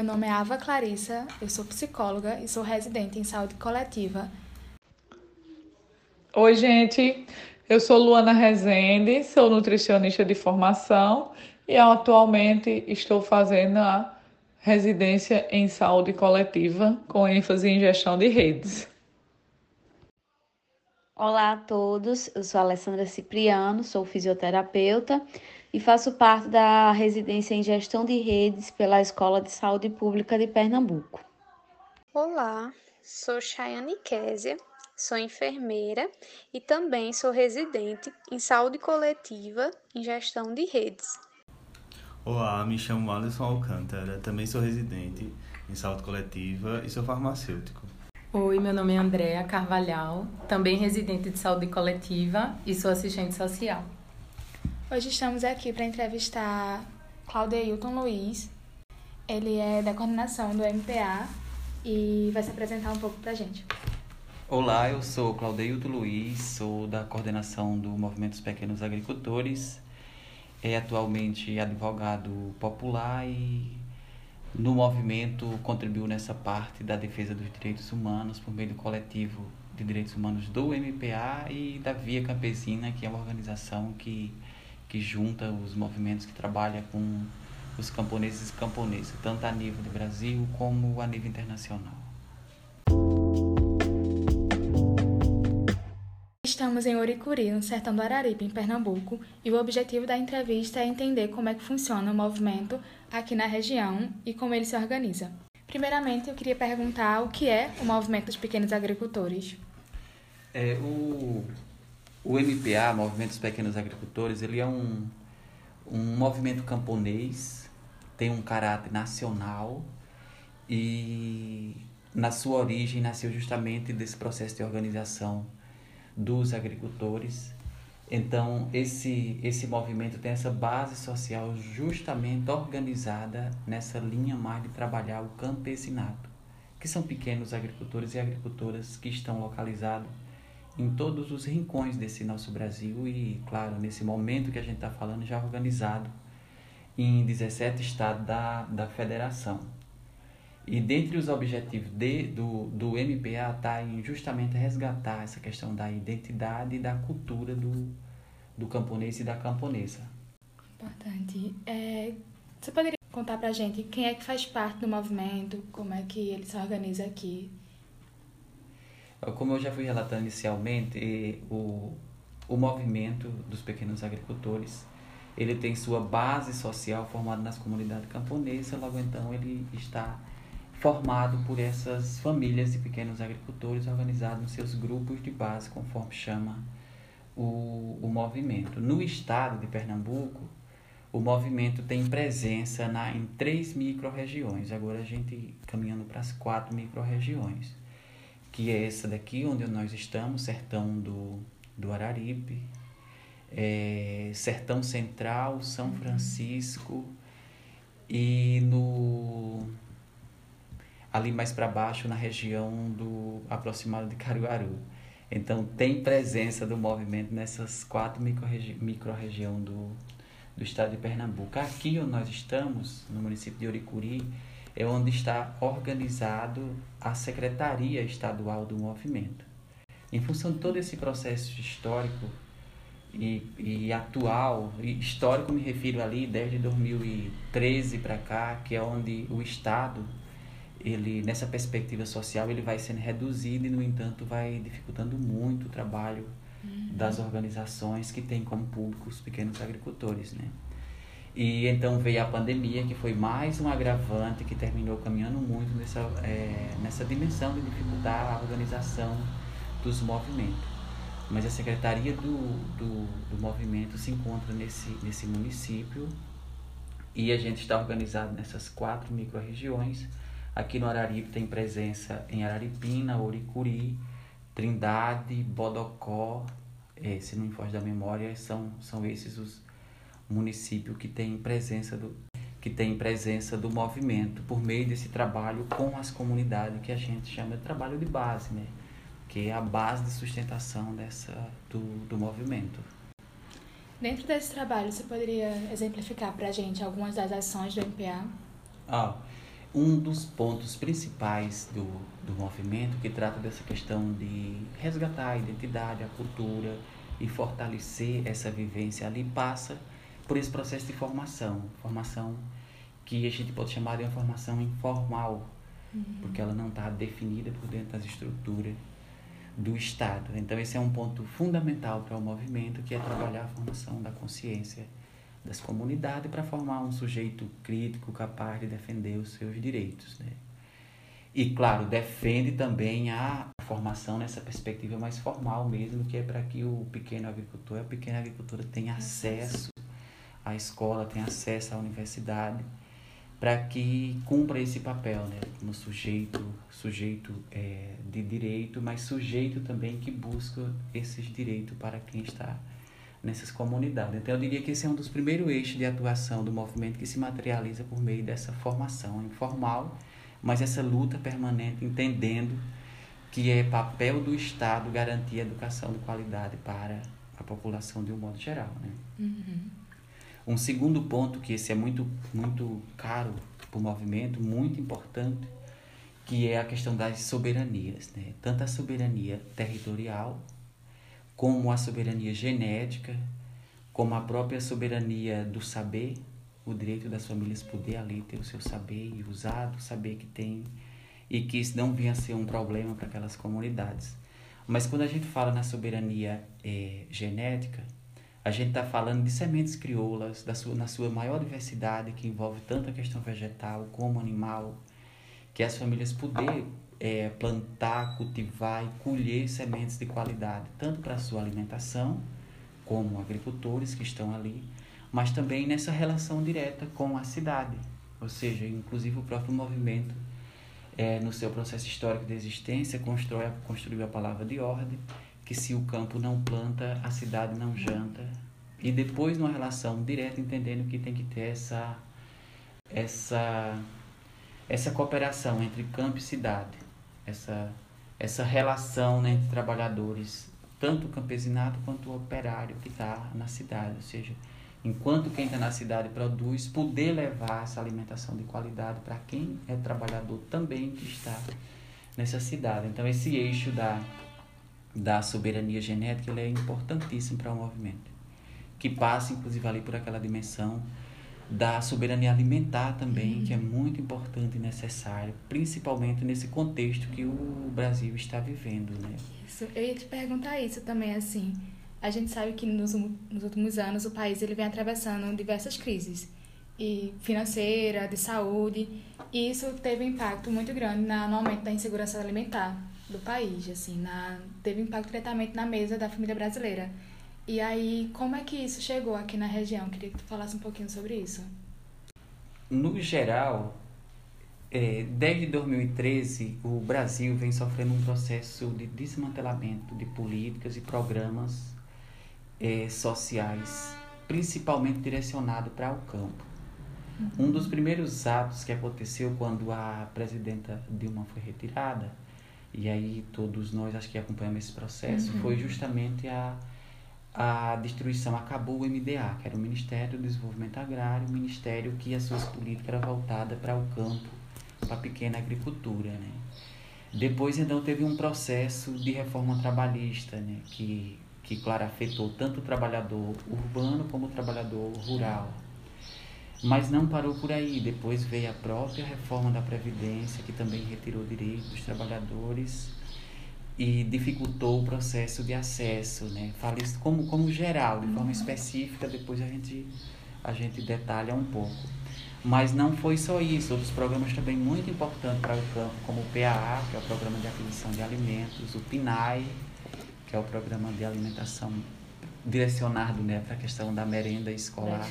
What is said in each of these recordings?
meu nome é Ava Clarissa, eu sou psicóloga e sou residente em saúde coletiva. Oi, gente. Eu sou Luana Rezende, sou nutricionista de formação e atualmente estou fazendo a residência em saúde coletiva com ênfase em gestão de redes. Olá a todos, eu sou Alessandra Cipriano, sou fisioterapeuta e faço parte da residência em gestão de redes pela Escola de Saúde Pública de Pernambuco. Olá, sou Chayane Késia, sou enfermeira e também sou residente em saúde coletiva em gestão de redes. Olá, me chamo Alisson Alcântara, também sou residente em saúde coletiva e sou farmacêutico. Oi, meu nome é Andréa Carvalhal, também residente de saúde coletiva e sou assistente social. Hoje estamos aqui para entrevistar Claudeilton Luiz. Ele é da coordenação do MPA e vai se apresentar um pouco para a gente. Olá, eu sou Claudeilton Luiz, sou da coordenação do Movimento dos Pequenos Agricultores. É atualmente advogado popular e no movimento contribuiu nessa parte da defesa dos direitos humanos por meio do coletivo de direitos humanos do MPA e da Via Campesina, que é uma organização que que junta os movimentos que trabalham com os camponeses e camponesas, tanto a nível do Brasil como a nível internacional. Estamos em Oricuri, no sertão do Araripe, em Pernambuco, e o objetivo da entrevista é entender como é que funciona o movimento aqui na região e como ele se organiza. Primeiramente, eu queria perguntar o que é o movimento dos pequenos agricultores. É, o, o MPA, Movimento dos Pequenos Agricultores, ele é um, um movimento camponês, tem um caráter nacional e na sua origem nasceu justamente desse processo de organização dos agricultores. Então, esse, esse movimento tem essa base social justamente organizada nessa linha mais de trabalhar o campesinato, que são pequenos agricultores e agricultoras que estão localizados em todos os rincões desse nosso Brasil e, claro, nesse momento que a gente está falando, já organizado em 17 estados da, da federação. E dentre os objetivos de, do, do MPA está justamente resgatar essa questão da identidade e da cultura do, do camponês e da camponesa. Importante. É, você poderia contar para a gente quem é que faz parte do movimento, como é que ele se organiza aqui? Como eu já fui relatando inicialmente, o, o movimento dos pequenos agricultores ele tem sua base social formada nas comunidades camponesas, logo então ele está formado por essas famílias de pequenos agricultores organizados nos seus grupos de base, conforme chama o, o movimento. No estado de Pernambuco, o movimento tem presença na, em três micro-regiões, agora a gente caminhando para as quatro micro-regiões que é essa daqui onde nós estamos, sertão do, do Araripe, é, sertão central, São. Francisco e no ali mais para baixo na região do aproximado de Caruaru. Então tem presença do movimento nessas quatro micro-regiões micro do, do estado de Pernambuco. Aqui onde nós estamos, no município de Oricuri, é onde está organizado a Secretaria Estadual do Movimento. Em função de todo esse processo histórico e, e atual, e histórico me refiro ali desde 2013 para cá, que é onde o Estado, ele nessa perspectiva social, ele vai sendo reduzido e, no entanto, vai dificultando muito o trabalho uhum. das organizações que têm como público os pequenos agricultores, né? E então veio a pandemia, que foi mais um agravante que terminou caminhando muito nessa, é, nessa dimensão de dificultar a organização dos movimentos. Mas a secretaria do, do, do movimento se encontra nesse, nesse município e a gente está organizado nessas quatro micro-regiões. Aqui no Araripe tem presença em Araripina, Oricuri, Trindade, Bodocó, é, se não me foge da memória, são, são esses os, município que tem presença do que tem presença do movimento por meio desse trabalho com as comunidades que a gente chama de trabalho de base, né? Que é a base de sustentação dessa do, do movimento. Dentro desse trabalho, você poderia exemplificar para a gente algumas das ações do MPA? Ah, um dos pontos principais do, do movimento que trata dessa questão de resgatar a identidade, a cultura e fortalecer essa vivência ali passa por esse processo de formação, formação que a gente pode chamar de uma formação informal, uhum. porque ela não está definida por dentro das estruturas do Estado. Então esse é um ponto fundamental para o movimento, que é trabalhar a formação da consciência das comunidades para formar um sujeito crítico capaz de defender os seus direitos, né? E claro, defende também a formação nessa perspectiva mais formal mesmo, que é para que o pequeno agricultor, a pequena agricultura tenha acesso à escola, tenha acesso à universidade, para que cumpra esse papel, né, como sujeito, sujeito é, de direito, mas sujeito também que busca esses direitos para quem está nessas comunidades. Então, eu diria que esse é um dos primeiros eixos de atuação do movimento que se materializa por meio dessa formação informal, mas essa luta permanente, entendendo que é papel do Estado garantir a educação de qualidade para a população de um modo geral. Né? Uhum. Um segundo ponto, que esse é muito, muito caro para o movimento, muito importante, que é a questão das soberanias, né? tanto a soberania territorial como a soberania genética, como a própria soberania do saber, o direito das famílias poder ali ter o seu saber e usar o saber que tem e que isso não vinha a ser um problema para aquelas comunidades. Mas quando a gente fala na soberania é, genética, a gente está falando de sementes crioulas, da sua, na sua maior diversidade, que envolve tanto a questão vegetal como animal, que as famílias poder é, plantar, cultivar e colher sementes de qualidade, tanto para a sua alimentação, como agricultores que estão ali, mas também nessa relação direta com a cidade. Ou seja, inclusive o próprio movimento, é, no seu processo histórico de existência, constrói, construiu a palavra de ordem, que se o campo não planta, a cidade não janta. E depois, numa relação direta, entendendo que tem que ter essa, essa, essa cooperação entre campo e cidade essa, essa relação né, entre trabalhadores, tanto o campesinato quanto o operário que está na cidade. Ou seja, enquanto quem está na cidade produz, poder levar essa alimentação de qualidade para quem é trabalhador também que está nessa cidade. Então, esse eixo da, da soberania genética ele é importantíssimo para o movimento, que passa, inclusive, ali por aquela dimensão da soberania alimentar também, uhum. que é muito importante e necessário, principalmente nesse contexto que o Brasil está vivendo, né? Isso, eu ia te perguntar isso também, assim, a gente sabe que nos, nos últimos anos o país ele vem atravessando diversas crises, e financeira, de saúde, e isso teve um impacto muito grande no aumento da insegurança alimentar do país, assim, na, teve impacto diretamente na mesa da família brasileira. E aí, como é que isso chegou aqui na região? Queria que tu falasse um pouquinho sobre isso. No geral, é, desde 2013, o Brasil vem sofrendo um processo de desmantelamento de políticas e programas é, sociais, principalmente direcionado para o campo. Uhum. Um dos primeiros atos que aconteceu quando a presidenta Dilma foi retirada, e aí todos nós acho que acompanhamos esse processo, uhum. foi justamente a a destruição acabou o MDA, que era o Ministério do Desenvolvimento Agrário, o ministério que as suas políticas eram voltadas para o campo, para a pequena agricultura, né? Depois, então, teve um processo de reforma trabalhista, né? Que, que, claro, afetou tanto o trabalhador urbano como o trabalhador rural. Mas não parou por aí. Depois veio a própria reforma da Previdência, que também retirou direitos dos trabalhadores e dificultou o processo de acesso, né? Falo isso como, como geral, de forma uhum. específica, depois a gente, a gente detalha um pouco. Mas não foi só isso, outros programas também muito importantes para o campo, como o PAA, que é o Programa de Aquisição de Alimentos, o PNAE, que é o Programa de Alimentação direcionado né, para a questão da merenda escolar.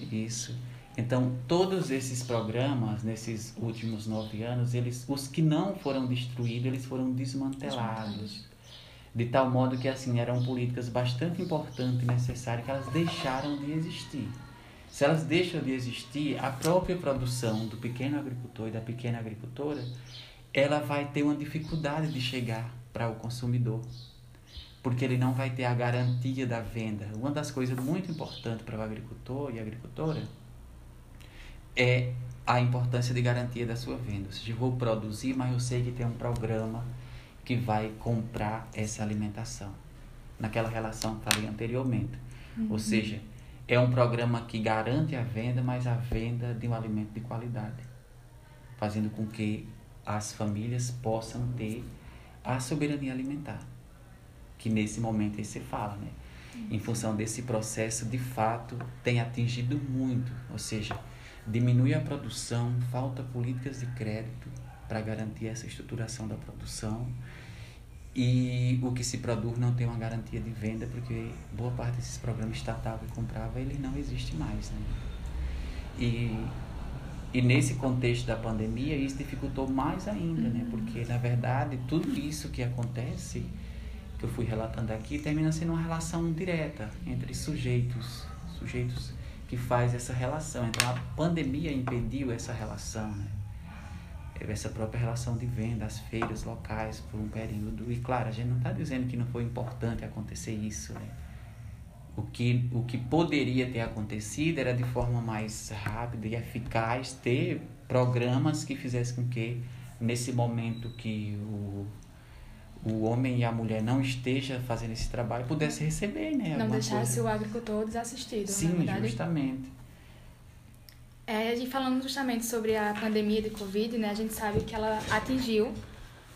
Isso. Então, todos esses programas, nesses últimos nove anos, eles, os que não foram destruídos, eles foram desmantelados. De tal modo que, assim, eram políticas bastante importantes e necessárias que elas deixaram de existir. Se elas deixam de existir, a própria produção do pequeno agricultor e da pequena agricultora, ela vai ter uma dificuldade de chegar para o consumidor, porque ele não vai ter a garantia da venda. Uma das coisas muito importantes para o agricultor e a agricultora é a importância de garantia da sua venda. Ou seja, eu vou produzir, mas eu sei que tem um programa que vai comprar essa alimentação. Naquela relação que falei anteriormente. Uhum. Ou seja, é um programa que garante a venda, mas a venda de um alimento de qualidade, fazendo com que as famílias possam ter a soberania alimentar, que nesse momento aí se fala, né? Em função desse processo, de fato, tem atingido muito, ou seja, diminui a produção, falta políticas de crédito para garantir essa estruturação da produção e o que se produz não tem uma garantia de venda porque boa parte desses programas estatal que comprava ele não existe mais, né? E e nesse contexto da pandemia, isso dificultou mais ainda, né? Uhum. Porque, na verdade, tudo isso que acontece, que eu fui relatando aqui, termina sendo uma relação direta entre sujeitos, sujeitos que faz essa relação. Então, a pandemia impediu essa relação, né? Essa própria relação de venda, as feiras locais por um período. E, claro, a gente não está dizendo que não foi importante acontecer isso, né? o que, o que poderia ter acontecido era de forma mais rápida e eficaz ter programas que fizessem com que nesse momento que o, o homem e a mulher não esteja fazendo esse trabalho pudesse receber, né? Não deixasse coisa. o agricultor desassistido, Sim, justamente. É, a gente falando justamente sobre a pandemia de Covid, né? A gente sabe que ela atingiu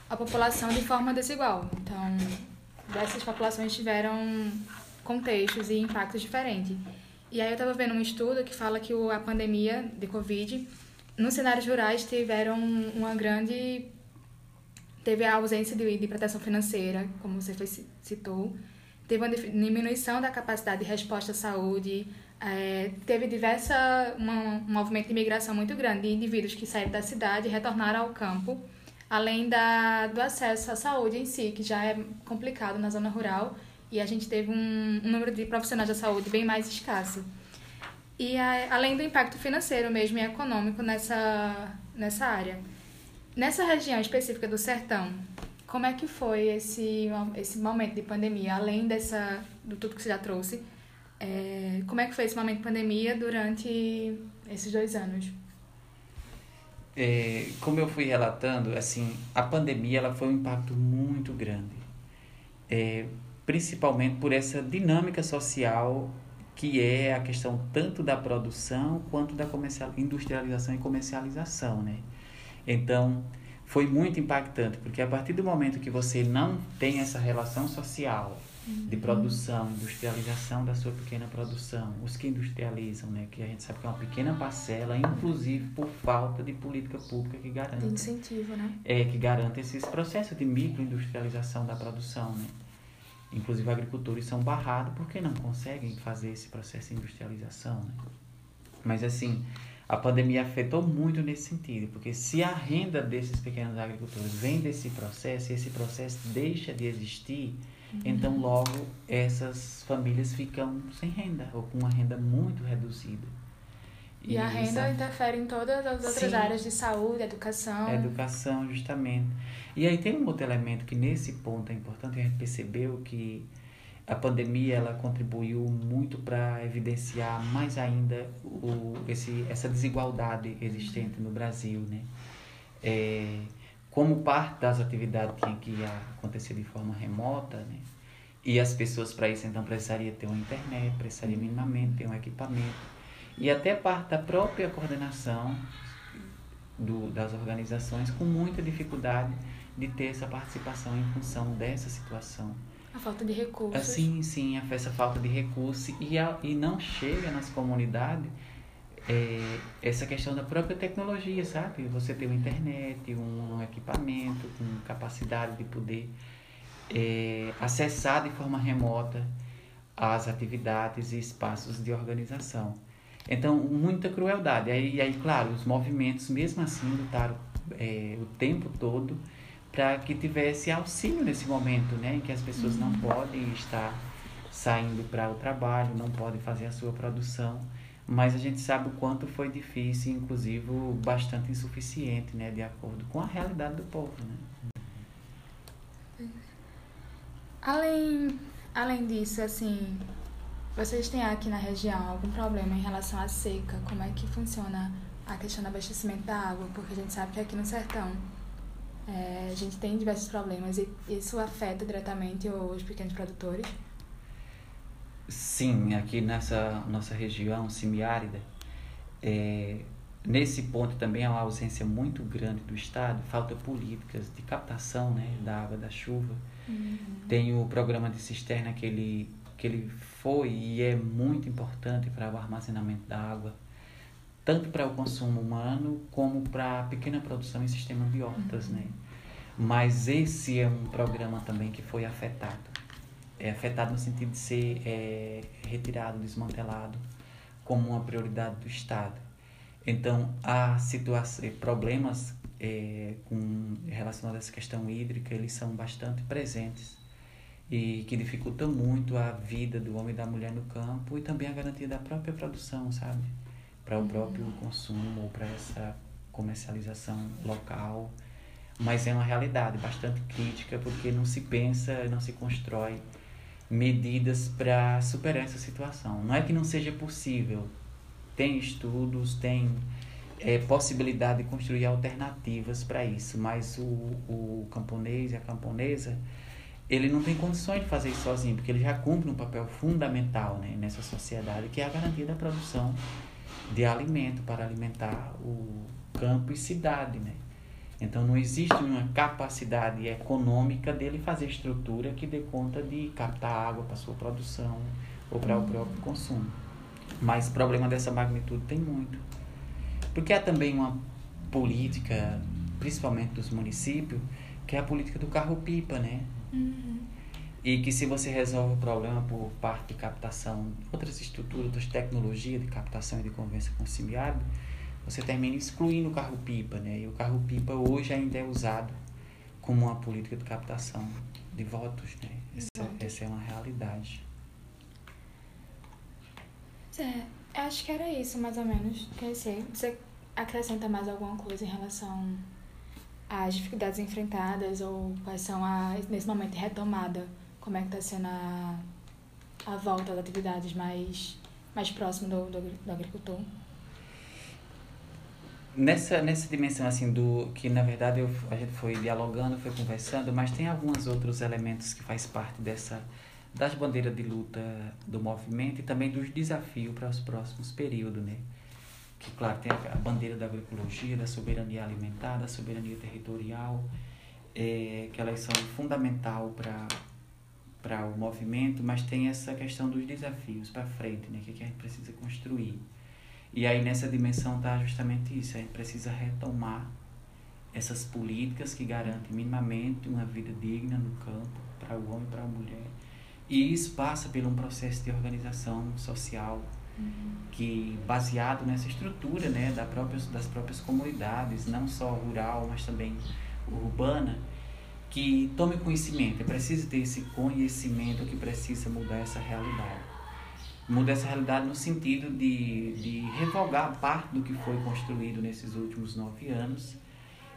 a população de forma desigual. Então, essas populações tiveram contextos e impactos diferentes. E aí eu estava vendo um estudo que fala que a pandemia de Covid, nos cenários rurais, tiveram uma grande... Teve a ausência de, de proteção financeira, como você citou. Teve uma diminuição da capacidade de resposta à saúde. É, teve diversa... Uma, um movimento de imigração muito grande de indivíduos que saíram da cidade e retornaram ao campo. Além da, do acesso à saúde em si, que já é complicado na zona rural e a gente teve um, um número de profissionais da saúde bem mais escasso. E a, além do impacto financeiro mesmo e econômico nessa, nessa área. Nessa região específica do sertão, como é que foi esse, esse momento de pandemia, além dessa, do tudo que você já trouxe? É, como é que foi esse momento de pandemia durante esses dois anos? É, como eu fui relatando, assim, a pandemia ela foi um impacto muito grande. É, principalmente por essa dinâmica social que é a questão tanto da produção quanto da industrialização e comercialização, né? Então, foi muito impactante, porque a partir do momento que você não tem essa relação social de uhum. produção, industrialização da sua pequena produção, os que industrializam, né, que a gente sabe que é uma pequena parcela, inclusive por falta de política pública que garante. De incentivo, né? É, que garante esses processos de microindustrialização da produção, né? Inclusive, agricultores são barrados porque não conseguem fazer esse processo de industrialização. Né? Mas, assim, a pandemia afetou muito nesse sentido, porque se a renda desses pequenos agricultores vem desse processo e esse processo deixa de existir, uhum. então logo essas famílias ficam sem renda ou com uma renda muito reduzida. E, e a renda interfere em todas as outras Sim. áreas de saúde, educação. Educação, justamente. E aí tem um outro elemento que nesse ponto é importante, a gente percebeu que a pandemia ela contribuiu muito para evidenciar mais ainda o, esse, essa desigualdade existente no Brasil, né? É, como parte das atividades tinha que acontecer de forma remota, né? E as pessoas para isso então precisariam ter uma internet, precisaria minimamente ter um equipamento e até parte da própria coordenação do, das organizações com muita dificuldade de ter essa participação em função dessa situação. A falta de recursos. Sim, sim, essa falta de recursos e, e não chega nas comunidades é, essa questão da própria tecnologia, sabe? Você ter uma internet, um, equipamento com capacidade de poder é, acessar de forma remota as atividades e espaços de organização. Então, muita crueldade. E aí, claro, os movimentos, mesmo assim, lutaram é, o tempo todo para que tivesse auxílio nesse momento, né? Em que as pessoas não uhum. podem estar saindo para o trabalho, não podem fazer a sua produção. Mas a gente sabe o quanto foi difícil, inclusive bastante insuficiente, né? De acordo com a realidade do povo, né? Além, além disso, assim, vocês têm aqui na região algum problema em relação à seca? Como é que funciona a questão do abastecimento da água, porque a gente sabe que aqui no sertão é, a gente tem diversos problemas e isso afeta diretamente os pequenos produtores. Sim, aqui nessa nossa região semiárida, é, nesse ponto também há uma ausência muito grande do Estado, falta políticas de captação né, da água da chuva. Uhum. Tem o programa de cisterna que ele, que ele foi e é muito importante para o armazenamento da água, tanto para o consumo humano como para a pequena produção em sistema de hortas. Uhum. Né? Mas esse é um programa também que foi afetado é afetado no sentido de ser é, retirado, desmantelado como uma prioridade do Estado. Então, há situações, problemas é, com, relacionados a essa questão hídrica, eles são bastante presentes e que dificultam muito a vida do homem e da mulher no campo e também a garantia da própria produção, sabe? Para o próprio consumo ou para essa comercialização local. Mas é uma realidade bastante crítica porque não se pensa, não se constrói medidas para superar essa situação. Não é que não seja possível, tem estudos, tem é, possibilidade de construir alternativas para isso, mas o, o camponês e a camponesa ele não tem condições de fazer isso sozinho, porque ele já cumpre um papel fundamental né, nessa sociedade, que é a garantia da produção de alimento para alimentar o campo e cidade, né? Então não existe uma capacidade econômica dele fazer estrutura que dê conta de captar água para sua produção ou para o uhum. próprio consumo. Mas problema dessa magnitude tem muito. Porque há também uma política, principalmente dos municípios, que é a política do carro-pipa, né? Uhum. E que se você resolve o problema por parte de captação, outras estruturas, outras tecnologias de captação e de convivência com o semiárido, você termina excluindo o carro-pipa, né? E o carro-pipa hoje ainda é usado como uma política de captação de votos, né? Essa, essa é uma realidade. É, acho que era isso, mais ou menos. Quer dizer, você acrescenta mais alguma coisa em relação às dificuldades enfrentadas ou quais são, a, nesse momento, de retomada? Como é que está sendo a, a volta das atividades mais, mais próximo do, do, do agricultor? nessa nessa dimensão assim do que na verdade eu, a gente foi dialogando foi conversando mas tem alguns outros elementos que faz parte dessa das bandeiras de luta do movimento e também dos desafios para os próximos períodos né que claro tem a bandeira da agroecologia da soberania alimentar da soberania territorial é, que elas são fundamental para para o movimento mas tem essa questão dos desafios para frente né que, que a gente precisa construir e aí nessa dimensão está justamente isso, a gente precisa retomar essas políticas que garantem minimamente uma vida digna no campo para o homem e para a mulher. E isso passa por um processo de organização social uhum. que baseado nessa estrutura, né, da própria, das próprias comunidades, não só rural, mas também urbana, que tome conhecimento. É preciso ter esse conhecimento que precisa mudar essa realidade muda essa realidade no sentido de, de revogar parte do que foi construído nesses últimos nove anos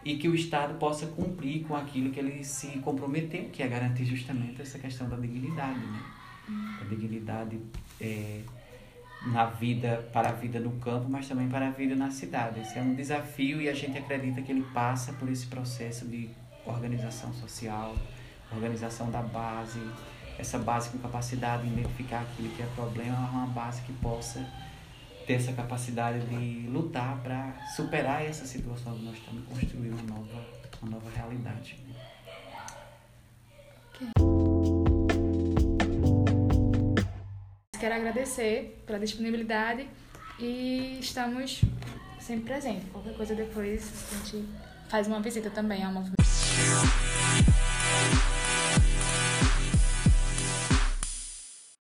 e que o Estado possa cumprir com aquilo que ele se comprometeu, que é garantir justamente essa questão da dignidade, né? A dignidade é, na vida, para a vida no campo, mas também para a vida na cidade. Esse é um desafio e a gente acredita que ele passa por esse processo de organização social, organização da base, essa base com capacidade de identificar aquilo que é problema, uma base que possa ter essa capacidade de lutar para superar essa situação que nós estamos construindo uma nova, uma nova realidade. Quero agradecer pela disponibilidade e estamos sempre presentes. Qualquer coisa depois a gente faz uma visita também ao movimento. you.